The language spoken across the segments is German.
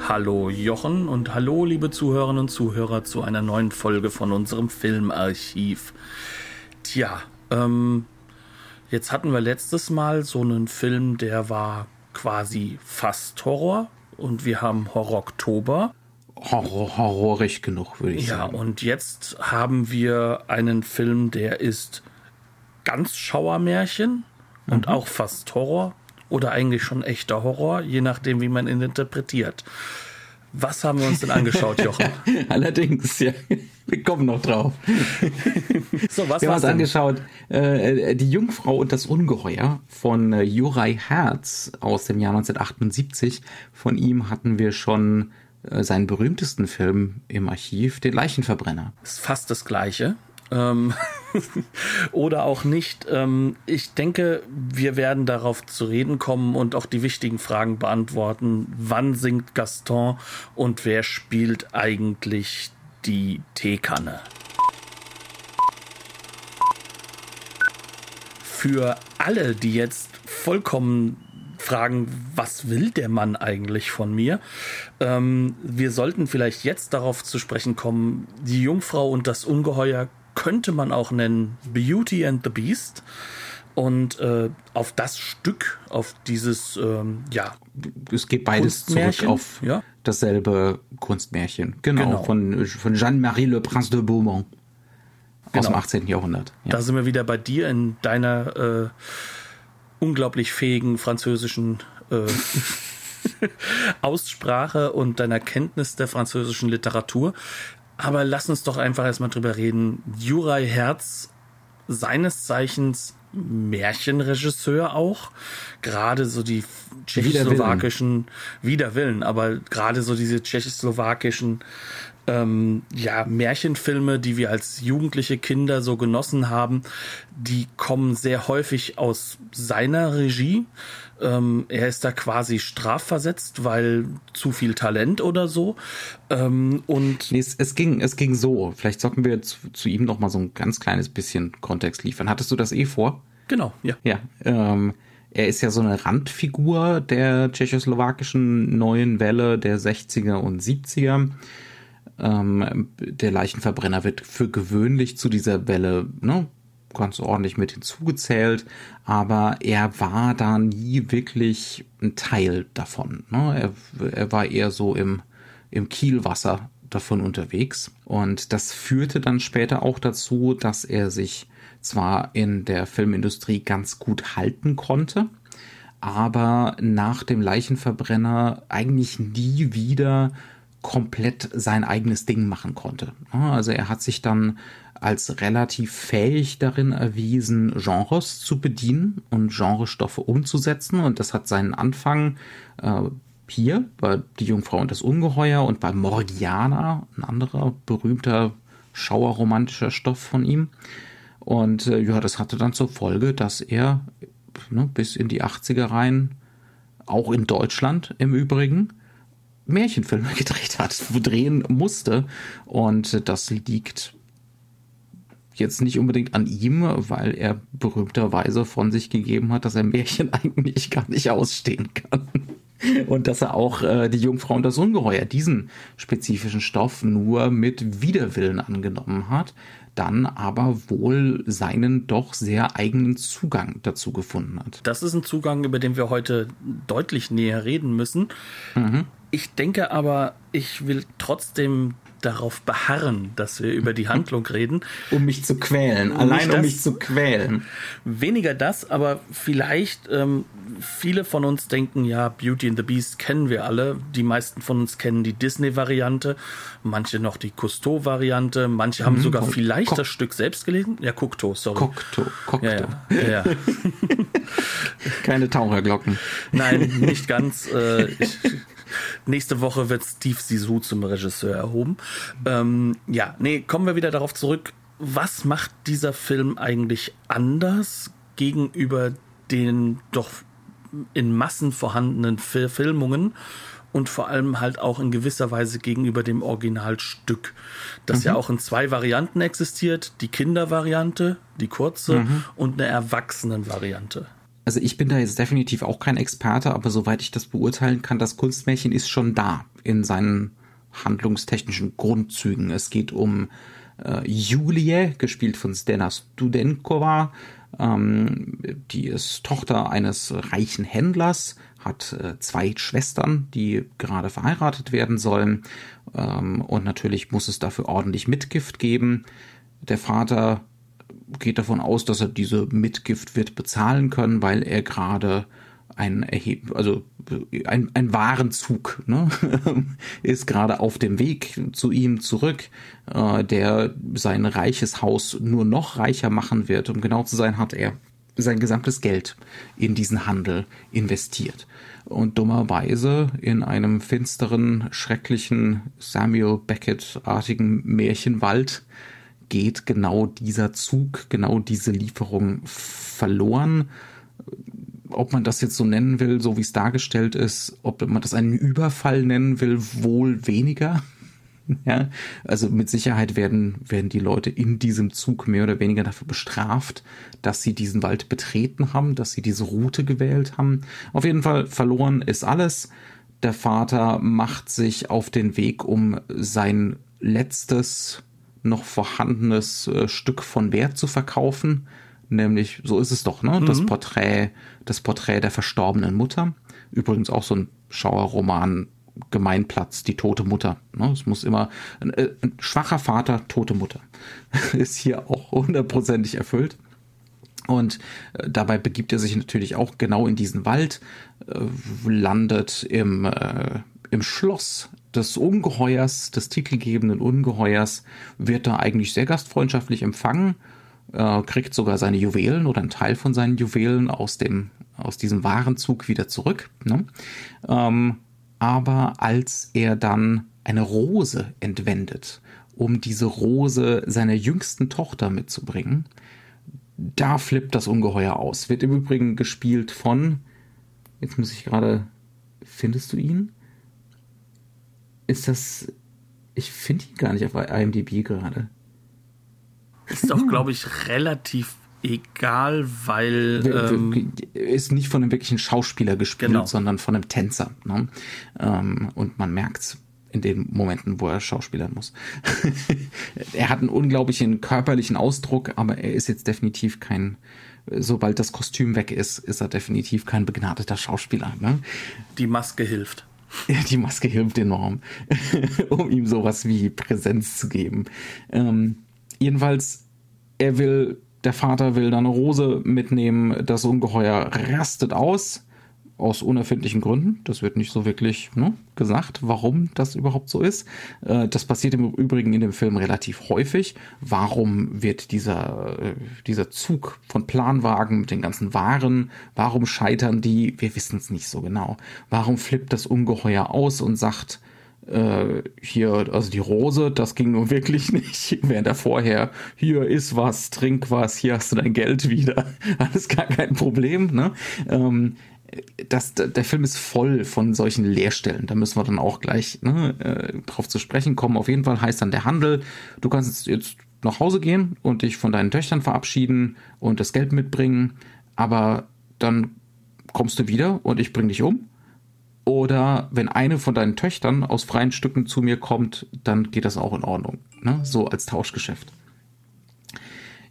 Hallo Jochen und hallo liebe Zuhörerinnen und Zuhörer zu einer neuen Folge von unserem Filmarchiv. Tja, ähm, jetzt hatten wir letztes Mal so einen Film, der war quasi fast Horror und wir haben Horror Oktober. Horror, horrorig genug, würde ich Ja, sagen. und jetzt haben wir einen Film, der ist ganz Schauermärchen und auch fast Horror oder eigentlich schon echter Horror, je nachdem, wie man ihn interpretiert. Was haben wir uns denn angeschaut, Jochen? Allerdings, ja. Wir kommen noch drauf. So, was Wir haben uns angeschaut, äh, Die Jungfrau und das Ungeheuer von äh, Juraj Herz aus dem Jahr 1978. Von ihm hatten wir schon äh, seinen berühmtesten Film im Archiv, Den Leichenverbrenner. ist fast das Gleiche. Ähm, oder auch nicht. Ähm, ich denke, wir werden darauf zu reden kommen und auch die wichtigen Fragen beantworten. Wann singt Gaston und wer spielt eigentlich die Teekanne? Für alle, die jetzt vollkommen fragen, was will der Mann eigentlich von mir? Ähm, wir sollten vielleicht jetzt darauf zu sprechen kommen, die Jungfrau und das Ungeheuer könnte man auch nennen Beauty and the Beast. Und äh, auf das Stück, auf dieses, ähm, ja, Es geht beides zurück auf ja. dasselbe Kunstmärchen. Genau, Genau. von, von Jeanne-Marie Le Prince de Beaumont. Aus dem Genau. 18. Jahrhundert. Ja. da sind wir wieder bei dir in deiner äh, unglaublich fähigen französischen äh, Aussprache und deiner Kenntnis der französischen Literatur. Aber lass uns doch einfach erstmal drüber reden. Juraj Herz, seines Zeichens Märchenregisseur auch. Gerade so die tschechoslowakischen, wider Willen, aber gerade so diese tschechoslowakischen ähm, ja, Märchenfilme, die wir als jugendliche Kinder so genossen haben, die kommen sehr häufig aus seiner Regie. Ähm, er ist da quasi strafversetzt, weil zu viel Talent oder so. Ähm, und Nee, es, es, ging, es ging so. Vielleicht sollten wir zu, zu ihm noch mal so ein ganz kleines bisschen Kontext liefern. Hattest du das eh vor? genau, ja. Ja. Ähm, er ist ja so eine Randfigur der tschechoslowakischen neuen Welle der 60er und 70er. Ähm, der Leichenverbrenner wird für gewöhnlich zu dieser Welle ne, ganz ordentlich mit hinzugezählt, aber er war da nie wirklich ein Teil davon. Ne? Er, er war eher so im, im Kielwasser davon unterwegs. Und das führte dann später auch dazu, dass er sich zwar in der Filmindustrie ganz gut halten konnte, aber nach dem Leichenverbrenner eigentlich nie wieder komplett sein eigenes Ding machen konnte. Also er hat sich dann als relativ fähig darin erwiesen, Genres zu bedienen und Genrestoffe umzusetzen. Und das hat seinen Anfang äh, hier bei Die Jungfrau und das Ungeheuer und bei Morgiana, ein anderer berühmter schauerromantischer Stoff von ihm. Und äh, ja, das hatte dann zur Folge, dass er ne, bis in die 80er rein, auch in Deutschland im Übrigen, Märchenfilme gedreht hat, drehen musste. Und das liegt jetzt nicht unbedingt an ihm, weil er berühmterweise von sich gegeben hat, dass er Märchen eigentlich gar nicht ausstehen kann. Und dass er auch äh, die Jungfrau und das Ungeheuer, diesen spezifischen Stoff, nur mit Widerwillen angenommen hat, dann aber wohl seinen doch sehr eigenen Zugang dazu gefunden hat. Das ist ein Zugang, über den wir heute deutlich näher reden müssen. Ich denke aber, ich will trotzdem darauf beharren, dass wir über die Handlung reden. Um mich zu quälen, allein um mich zu quälen. Weniger das, aber vielleicht ähm, viele von uns denken, ja, Beauty and the Beast kennen wir alle. Die meisten von uns kennen die Disney-Variante, manche noch die Cousteau-Variante, manche haben sogar Ko- vielleicht das Stück selbst gelesen. Ja, Cocteau, sorry. Cocteau, Cocteau. ja, ja, ja. Keine Taucherglocken. Nein, nicht ganz. Äh, ich, nächste Woche wird Steve Sisu zum Regisseur erhoben. Ähm, ja, nee, kommen wir wieder darauf zurück. Was macht dieser Film eigentlich anders gegenüber den doch in Massen vorhandenen Verfilmungen und vor allem halt auch in gewisser Weise gegenüber dem Originalstück, das mhm. ja auch in zwei Varianten existiert, die Kindervariante, die kurze mhm. und eine Erwachsenenvariante. Also ich bin da jetzt definitiv auch kein Experte, aber soweit ich das beurteilen kann, das Kunstmärchen ist schon da in seinen handlungstechnischen Grundzügen. Es geht um äh, Julie, gespielt von Stena Studenkova, ähm, die ist Tochter eines reichen Händlers, hat äh, zwei Schwestern, die gerade verheiratet werden sollen. Ähm, und natürlich muss es dafür ordentlich Mitgift geben. Der Vater geht davon aus, dass er diese Mitgift wird bezahlen können, weil er gerade ein Erheb also ein, ein Warenzug ne? ist gerade auf dem Weg zu ihm zurück, äh, der sein reiches Haus nur noch reicher machen wird. Um genau zu sein, hat er sein gesamtes Geld in diesen Handel investiert. Und dummerweise in einem finsteren, schrecklichen Samuel Beckett-artigen Märchenwald geht genau dieser Zug, genau diese Lieferung verloren ob man das jetzt so nennen will, so wie es dargestellt ist, ob man das einen Überfall nennen will, wohl weniger. Ja, also mit Sicherheit werden, werden die Leute in diesem Zug mehr oder weniger dafür bestraft, dass sie diesen Wald betreten haben, dass sie diese Route gewählt haben. Auf jeden Fall verloren ist alles. Der Vater macht sich auf den Weg, um sein letztes noch vorhandenes äh, Stück von Wert zu verkaufen nämlich, so ist es doch, ne? Das mhm. Porträt, das Porträt der verstorbenen Mutter. Übrigens auch so ein Schauerroman, Gemeinplatz, die tote Mutter. Ne? Es muss immer ein, äh, ein schwacher Vater, tote Mutter. ist hier auch hundertprozentig erfüllt. Und äh, dabei begibt er sich natürlich auch genau in diesen Wald, äh, landet im, äh, im Schloss des Ungeheuers, des titelgebenden Ungeheuers, wird da eigentlich sehr gastfreundschaftlich empfangen äh, kriegt sogar seine Juwelen oder einen Teil von seinen Juwelen aus dem aus diesem Warenzug wieder zurück. Ne? Ähm, aber als er dann eine Rose entwendet, um diese Rose seiner jüngsten Tochter mitzubringen, da flippt das Ungeheuer aus. Wird im Übrigen gespielt von, jetzt muss ich gerade, findest du ihn? Ist das, ich finde ihn gar nicht auf IMDb gerade. Ist doch, glaube ich, relativ egal, weil. Ähm, ist nicht von einem wirklichen Schauspieler gespielt, genau. sondern von einem Tänzer. Ne? Ähm, und man merkt's in den Momenten, wo er schauspielern muss. er hat einen unglaublichen körperlichen Ausdruck, aber er ist jetzt definitiv kein, sobald das Kostüm weg ist, ist er definitiv kein begnadeter Schauspieler. Ne? Die Maske hilft. Die Maske hilft enorm, um ihm sowas wie Präsenz zu geben. Ähm, Jedenfalls, er will, der Vater will dann eine Rose mitnehmen, das Ungeheuer rastet aus, aus unerfindlichen Gründen. Das wird nicht so wirklich ne, gesagt, warum das überhaupt so ist. Äh, das passiert im Übrigen in dem Film relativ häufig. Warum wird dieser, äh, dieser Zug von Planwagen mit den ganzen Waren, warum scheitern die? Wir wissen es nicht so genau. Warum flippt das Ungeheuer aus und sagt, äh, hier, also die Rose, das ging nun wirklich nicht. Während er vorher, hier ist was, trink was, hier hast du dein Geld wieder. Alles gar kein Problem, ne? Ähm, das, der Film ist voll von solchen Leerstellen. Da müssen wir dann auch gleich ne, äh, drauf zu sprechen kommen. Auf jeden Fall heißt dann der Handel, du kannst jetzt nach Hause gehen und dich von deinen Töchtern verabschieden und das Geld mitbringen, aber dann kommst du wieder und ich bring dich um oder wenn eine von deinen Töchtern aus freien Stücken zu mir kommt, dann geht das auch in Ordnung. Ne? So als Tauschgeschäft.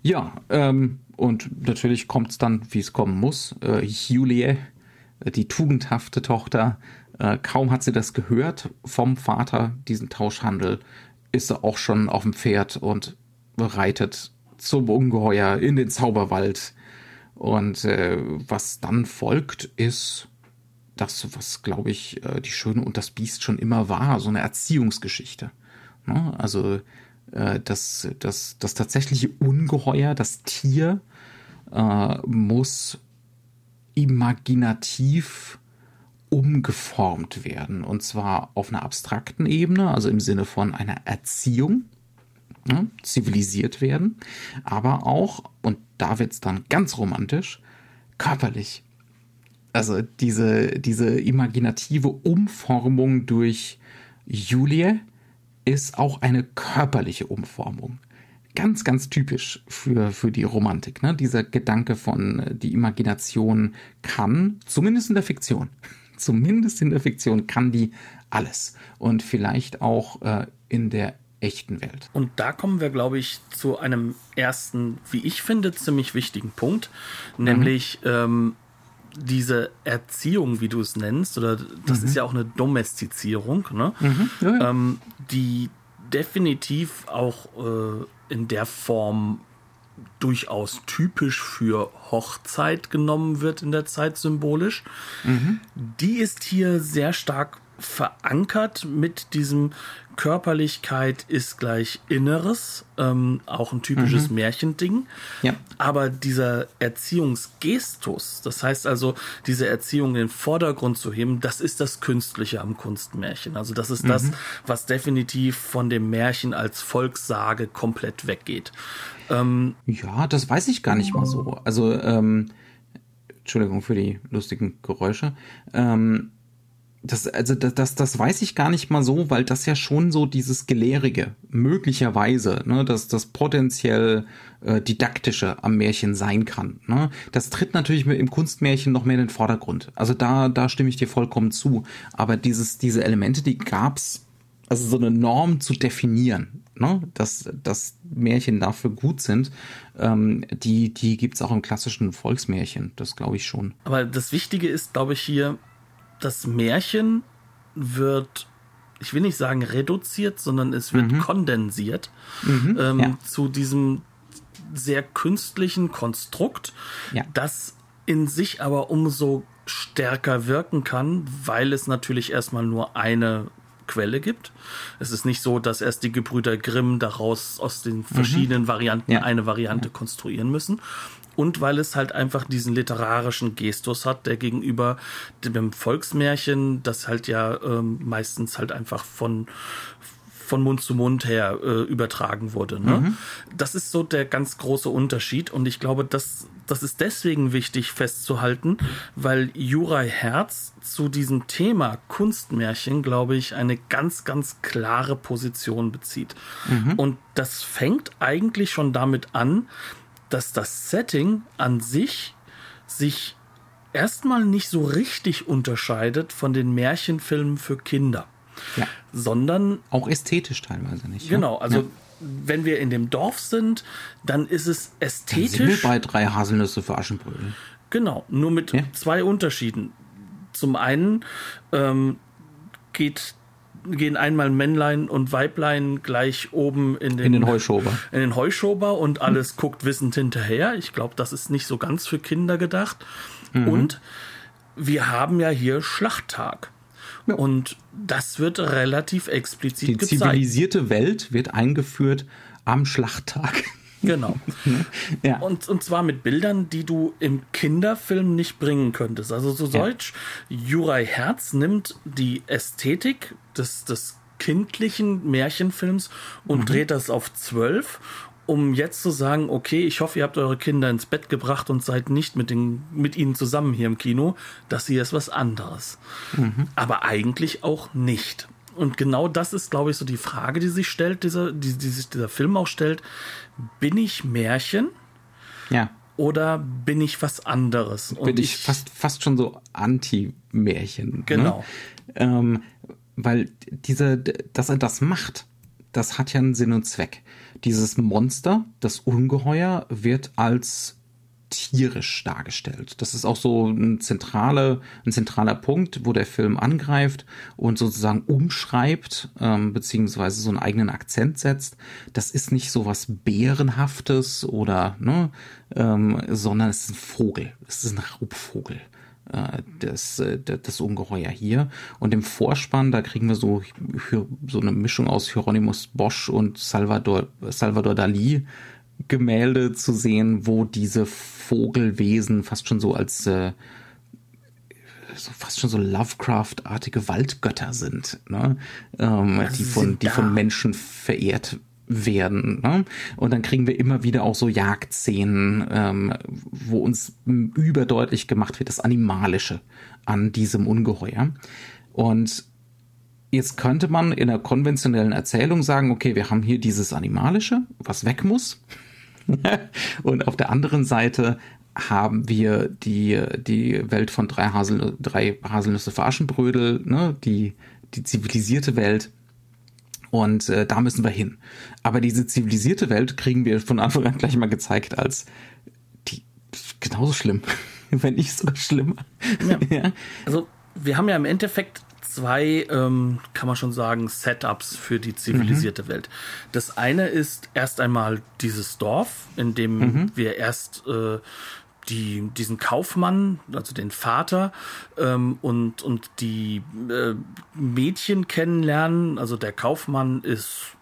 Ja, ähm, und natürlich kommt es dann, wie es kommen muss. Äh, Julie, die tugendhafte Tochter, äh, kaum hat sie das gehört vom Vater, diesen Tauschhandel, ist sie auch schon auf dem Pferd und reitet zum Ungeheuer in den Zauberwald. Und äh, was dann folgt, ist das, was, glaube ich, äh, die Schöne und das Biest schon immer war, so eine Erziehungsgeschichte. Ne? Also äh, das, das, das tatsächliche Ungeheuer, das Tier, äh, muss imaginativ umgeformt werden. Und zwar auf einer abstrakten Ebene, also im Sinne von einer Erziehung, ne, zivilisiert werden, aber auch, und da wird es dann ganz romantisch, körperlich. Also diese, diese imaginative Umformung durch Julie ist auch eine körperliche Umformung. Ganz, ganz typisch für, für die Romantik. Ne? Dieser Gedanke von, äh, die Imagination kann, zumindest in der Fiktion, zumindest in der Fiktion kann die alles. Und vielleicht auch äh, in der echten Welt. Und da kommen wir, glaube ich, zu einem ersten, wie ich finde, ziemlich wichtigen Punkt, nämlich mhm. ähm, diese Erziehung, wie du es nennst, oder das mhm. ist ja auch eine Domestizierung, ne? Mhm. Ja, ja. Ähm, die definitiv auch äh, in der Form durchaus typisch für Hochzeit genommen wird in der Zeit symbolisch. Mhm. Die ist hier sehr stark verankert mit diesem Körperlichkeit ist gleich Inneres, ähm, auch ein typisches mhm. Märchending. Ja. Aber dieser Erziehungsgestus, das heißt also, diese Erziehung in den Vordergrund zu heben, das ist das Künstliche am Kunstmärchen. Also das ist mhm. das, was definitiv von dem Märchen als Volkssage komplett weggeht. Ähm, ja, das weiß ich gar nicht mal so. Also, ähm, Entschuldigung für die lustigen Geräusche. Ähm, das, also das, das, das weiß ich gar nicht mal so, weil das ja schon so dieses Gelehrige, möglicherweise, ne, dass das potenziell äh, Didaktische am Märchen sein kann. Ne? Das tritt natürlich im Kunstmärchen noch mehr in den Vordergrund. Also da, da stimme ich dir vollkommen zu. Aber dieses, diese Elemente, die gab's, also so eine Norm zu definieren, ne, dass, dass Märchen dafür gut sind, ähm, die, die gibt's auch im klassischen Volksmärchen. Das glaube ich schon. Aber das Wichtige ist, glaube ich, hier, das Märchen wird, ich will nicht sagen reduziert, sondern es wird mhm. kondensiert mhm, ähm, ja. zu diesem sehr künstlichen Konstrukt, ja. das in sich aber umso stärker wirken kann, weil es natürlich erstmal nur eine Quelle gibt. Es ist nicht so, dass erst die Gebrüder Grimm daraus aus den mhm. verschiedenen mhm. Varianten ja. eine Variante konstruieren müssen, und weil es halt einfach diesen literarischen Gestus hat, der gegenüber dem Volksmärchen, das halt ja ähm, meistens halt einfach von von Mund zu Mund her äh, übertragen wurde. Ne? Mhm. Das ist so der ganz große Unterschied und ich glaube, das, das ist deswegen wichtig festzuhalten, weil Juraj Herz zu diesem Thema Kunstmärchen, glaube ich, eine ganz, ganz klare Position bezieht. Mhm. Und das fängt eigentlich schon damit an, dass das Setting an sich sich erstmal nicht so richtig unterscheidet von den Märchenfilmen für Kinder. Ja. Sondern. Auch ästhetisch teilweise nicht. Genau, also ja. wenn wir in dem Dorf sind, dann ist es ästhetisch. Dann sind wir bei drei Haselnüsse für Aschenbrödel. Genau, nur mit ja. zwei Unterschieden. Zum einen ähm, geht gehen einmal Männlein und Weiblein gleich oben in den, in den Heuschober. In den Heuschober und alles hm. guckt wissend hinterher. Ich glaube, das ist nicht so ganz für Kinder gedacht. Mhm. Und wir haben ja hier Schlachttag. Ja. Und das wird relativ explizit Die gezeigt. Die zivilisierte Welt wird eingeführt am Schlachttag. Genau. ja. und, und zwar mit Bildern, die du im Kinderfilm nicht bringen könntest. Also so Deutsch, ja. Juraj Herz nimmt die Ästhetik des, des kindlichen Märchenfilms und mhm. dreht das auf zwölf um jetzt zu sagen, okay, ich hoffe, ihr habt eure Kinder ins Bett gebracht und seid nicht mit, den, mit ihnen zusammen hier im Kino, das hier ist was anderes. Mhm. Aber eigentlich auch nicht. Und genau das ist, glaube ich, so die Frage, die sich stellt, dieser, die, die sich dieser Film auch stellt. Bin ich Märchen? Ja. Oder bin ich was anderes? Und bin ich, ich fast, fast schon so Anti-Märchen. Ne? Genau. Ne? Ähm, weil diese, dass er das macht, das hat ja einen Sinn und Zweck. Dieses Monster, das Ungeheuer, wird als tierisch dargestellt. Das ist auch so ein, zentrale, ein zentraler Punkt, wo der Film angreift und sozusagen umschreibt, ähm, beziehungsweise so einen eigenen Akzent setzt. Das ist nicht so was Bärenhaftes oder, ne, ähm, sondern es ist ein Vogel. Es ist ein Raubvogel äh, das, äh, das Ungeheuer hier. Und im Vorspann, da kriegen wir so, so eine Mischung aus Hieronymus Bosch und Salvador, Salvador Dali Gemälde zu sehen, wo diese Vogelwesen fast schon so als äh, so fast schon so Lovecraft-artige Waldgötter sind, ne? ähm, die von die von Menschen verehrt werden. Ne? Und dann kriegen wir immer wieder auch so Jagdszenen, ähm, wo uns überdeutlich gemacht wird, das Animalische an diesem Ungeheuer. Und jetzt könnte man in einer konventionellen Erzählung sagen, okay, wir haben hier dieses Animalische, was weg muss. und auf der anderen Seite haben wir die, die Welt von drei, Hasel, drei Haselnüsse für Aschenbrödel, ne? die, die zivilisierte Welt. Und äh, da müssen wir hin. Aber diese zivilisierte Welt kriegen wir von Anfang an gleich mal gezeigt als die genauso schlimm, wenn nicht sogar schlimmer. Ja. ja. Also wir haben ja im Endeffekt zwei, ähm, kann man schon sagen, Setups für die zivilisierte mhm. Welt. Das eine ist erst einmal dieses Dorf, in dem mhm. wir erst äh, die, diesen Kaufmann, also den Vater ähm, und, und die äh, Mädchen kennenlernen. Also der Kaufmann ist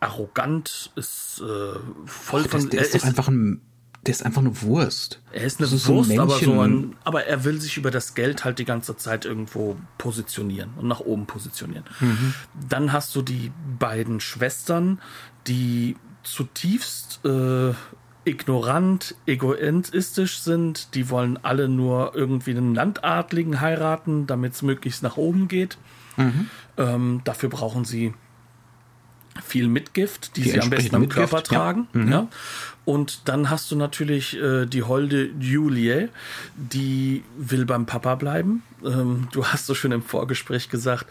arrogant, ist äh, voll von. Der ist, ist doch einfach ein der ist einfach eine Wurst. Er ist eine ist Wurst, so ein aber so ein, aber er will sich über das Geld halt die ganze Zeit irgendwo positionieren und nach oben positionieren. Mhm. Dann hast du die beiden Schwestern, die zutiefst äh, ignorant, egoistisch sind. Die wollen alle nur irgendwie einen Landadligen heiraten, damit es möglichst nach oben geht. Mhm. Ähm, dafür brauchen sie viel Mitgift, die, die sie am besten am Mitgift, Körper tragen. Ja. Mhm. ja. Und dann hast du natürlich äh, die holde Julie, die will beim Papa bleiben. Ähm, du hast so schön im Vorgespräch gesagt,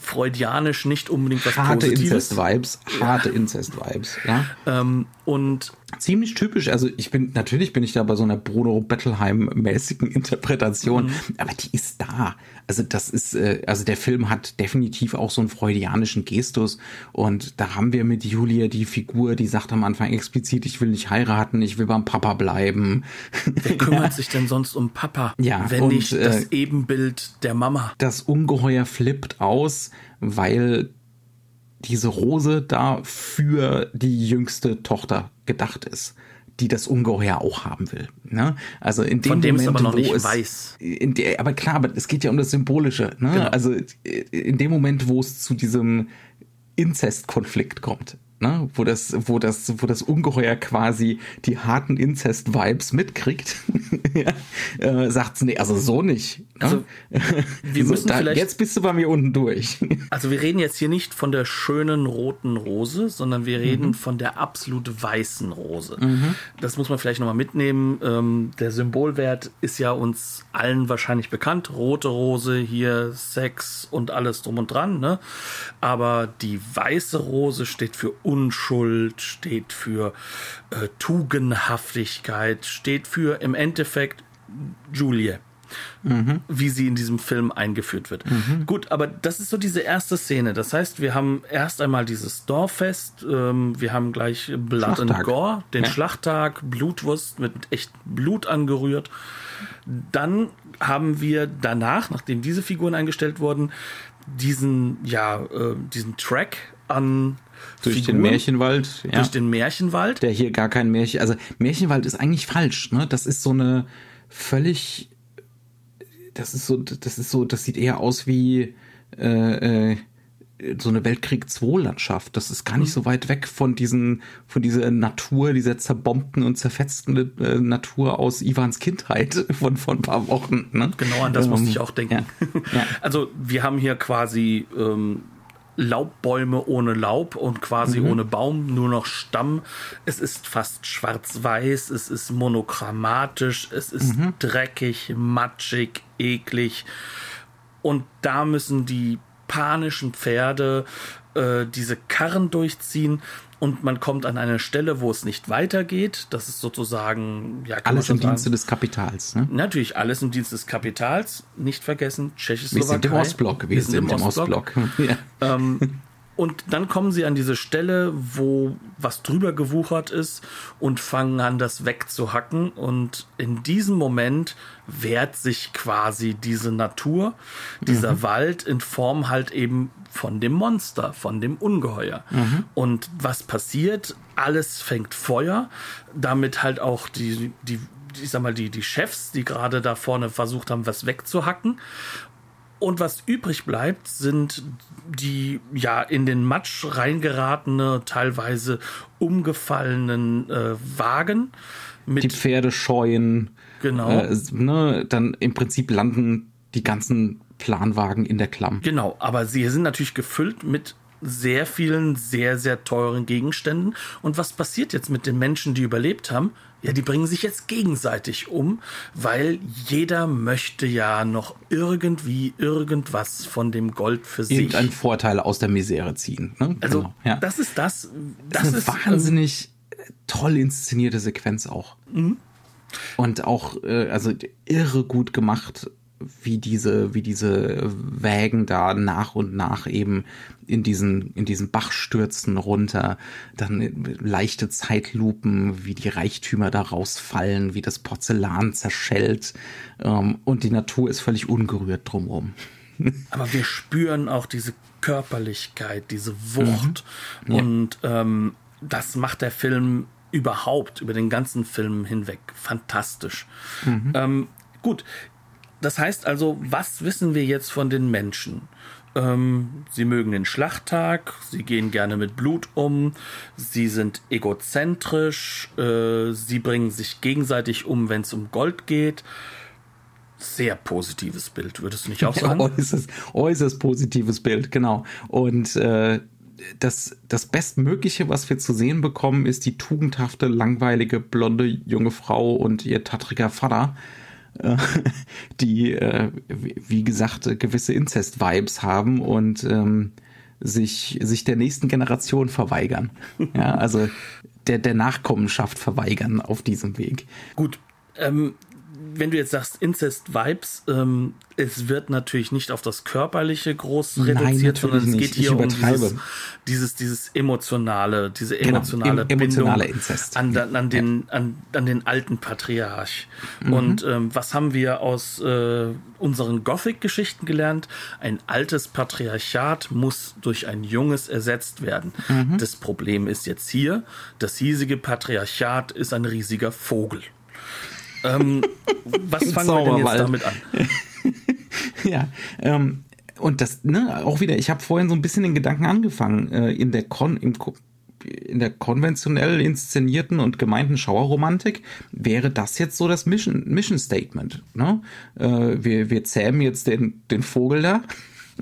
freudianisch nicht unbedingt was harte Positives. Incest-Vibes, harte ja. Incest-Vibes, ja. Ähm, und ziemlich typisch, also ich bin, natürlich bin ich da bei so einer Bruno Bettelheim-mäßigen Interpretation, mhm. aber die ist da. Also das ist, äh, also der Film hat definitiv auch so einen freudianischen Gestus und da haben wir mit Julia die Figur, die sagt am Anfang explizit, ich will nicht heiraten, ich will beim Papa bleiben. Wer kümmert ja. sich denn sonst um Papa, ja, wenn und, nicht das äh, Ebenbild der Mama? Das Ungeheuer flippt aus, weil diese Rose da für die jüngste Tochter gedacht ist die das Ungeheuer auch haben will. Ne? Also in dem Von dem Moment, aber noch nicht es, weiß. Der, aber klar, aber es geht ja um das Symbolische. Ne? Genau. Also in dem Moment, wo es zu diesem Inzestkonflikt kommt, ne? wo das, wo das, wo das Ungeheuer quasi die harten Inzest-Vibes mitkriegt, ja, äh, sagt's nee, also so nicht. Ne? Also wir müssen da, vielleicht jetzt bist du bei mir unten durch. also wir reden jetzt hier nicht von der schönen roten Rose, sondern wir reden mhm. von der absolut weißen Rose. Mhm. Das muss man vielleicht nochmal mitnehmen. Ähm, der Symbolwert ist ja uns allen wahrscheinlich bekannt. Rote Rose, hier Sex und alles drum und dran. Ne? Aber die weiße Rose steht für Unschuld, steht für äh, Tugendhaftigkeit, steht für im Endeffekt Julie. Mhm. wie sie in diesem Film eingeführt wird. Mhm. Gut, aber das ist so diese erste Szene. Das heißt, wir haben erst einmal dieses Dorffest, ähm, wir haben gleich Blood and Gore, den ja. Schlachttag, Blutwurst mit echt Blut angerührt. Dann haben wir danach, nachdem diese Figuren eingestellt wurden, diesen, ja, äh, diesen Track an durch Figuren, den Märchenwald. Ja. Durch den Märchenwald. Der hier gar kein Märchen, also Märchenwald ist eigentlich falsch, ne? Das ist so eine völlig, das ist so, das ist so, das sieht eher aus wie äh, äh, so eine Weltkrieg 2 Landschaft. Das ist gar nicht mhm. so weit weg von diesen, von dieser Natur, dieser zerbombten und zerfetzten äh, Natur aus Ivans Kindheit von, von ein paar Wochen. Ne? Genau an das ähm, musste ich auch denken. Ja. Ja. Also wir haben hier quasi ähm, Laubbäume ohne Laub und quasi mhm. ohne Baum, nur noch Stamm. Es ist fast schwarz-weiß, es ist monochromatisch, es ist mhm. dreckig, matschig, eklig. Und da müssen die panischen Pferde äh, diese Karren durchziehen und man kommt an eine Stelle, wo es nicht weitergeht. Das ist sozusagen ja alles im sagen, Dienste des Kapitals. Ne? Natürlich alles im Dienste des Kapitals. Nicht vergessen Tschechoslowakei. Wir sind im Ostblock. Wir, Wir sind, im Ostblock. Ostblock. ja. ähm, und dann kommen sie an diese Stelle, wo was drüber gewuchert ist und fangen an, das wegzuhacken. Und in diesem Moment wehrt sich quasi diese Natur, dieser mhm. Wald in Form halt eben von dem Monster, von dem Ungeheuer. Mhm. Und was passiert? Alles fängt Feuer, damit halt auch die, die ich sag mal, die, die Chefs, die gerade da vorne versucht haben, was wegzuhacken. Und was übrig bleibt, sind die ja in den Matsch reingeratene, teilweise umgefallenen äh, Wagen. Mit die Pferde scheuen. Genau. Äh, ne, dann im Prinzip landen die ganzen Planwagen in der Klamm. Genau, aber sie sind natürlich gefüllt mit sehr vielen sehr, sehr teuren Gegenständen. Und was passiert jetzt mit den Menschen, die überlebt haben? Ja, die bringen sich jetzt gegenseitig um, weil jeder möchte ja noch irgendwie irgendwas von dem Gold für sich. Irgendeinen Vorteil aus der Misere ziehen. Ne? Also, genau, ja. das ist das. Das, das ist eine ist, wahnsinnig ähm, toll inszenierte Sequenz auch. Mhm. Und auch, äh, also irre gut gemacht wie diese, wie diese Wägen da nach und nach eben in diesen, in diesen Bach stürzen runter, dann leichte Zeitlupen, wie die Reichtümer da rausfallen, wie das Porzellan zerschellt, ähm, und die Natur ist völlig ungerührt drumherum. Aber wir spüren auch diese Körperlichkeit, diese Wucht mhm. ja. und ähm, das macht der Film überhaupt über den ganzen Film hinweg fantastisch. Mhm. Ähm, gut, das heißt also, was wissen wir jetzt von den Menschen? Ähm, sie mögen den Schlachttag, sie gehen gerne mit Blut um, sie sind egozentrisch, äh, sie bringen sich gegenseitig um, wenn es um Gold geht. Sehr positives Bild, würdest du nicht auch sagen? Ja, äußerst, äußerst positives Bild, genau. Und äh, das, das Bestmögliche, was wir zu sehen bekommen, ist die tugendhafte, langweilige, blonde junge Frau und ihr tattriger Vater die, äh, wie gesagt, gewisse Inzest-Vibes haben und ähm, sich, sich der nächsten Generation verweigern. Ja, also der, der Nachkommenschaft verweigern auf diesem Weg. Gut, ähm, wenn du jetzt sagst Incest-Vibes, ähm, es wird natürlich nicht auf das Körperliche groß reduziert, sondern es geht hier um dieses, dieses, dieses emotionale, diese emotionale genau, emotionale Inzest. An, an, den, ja. an, an den alten Patriarch. Mhm. Und ähm, was haben wir aus äh, unseren Gothic-Geschichten gelernt? Ein altes Patriarchat muss durch ein junges ersetzt werden. Mhm. Das Problem ist jetzt hier, das hiesige Patriarchat ist ein riesiger Vogel. Ähm, was fangen wir denn jetzt damit an? ja, ähm, und das, ne, auch wieder, ich habe vorhin so ein bisschen den Gedanken angefangen, äh, in der Kon, im, in der konventionell inszenierten und gemeinten Schauerromantik wäre das jetzt so das Mission, Mission Statement. Ne? Äh, wir, wir zähmen jetzt den, den Vogel da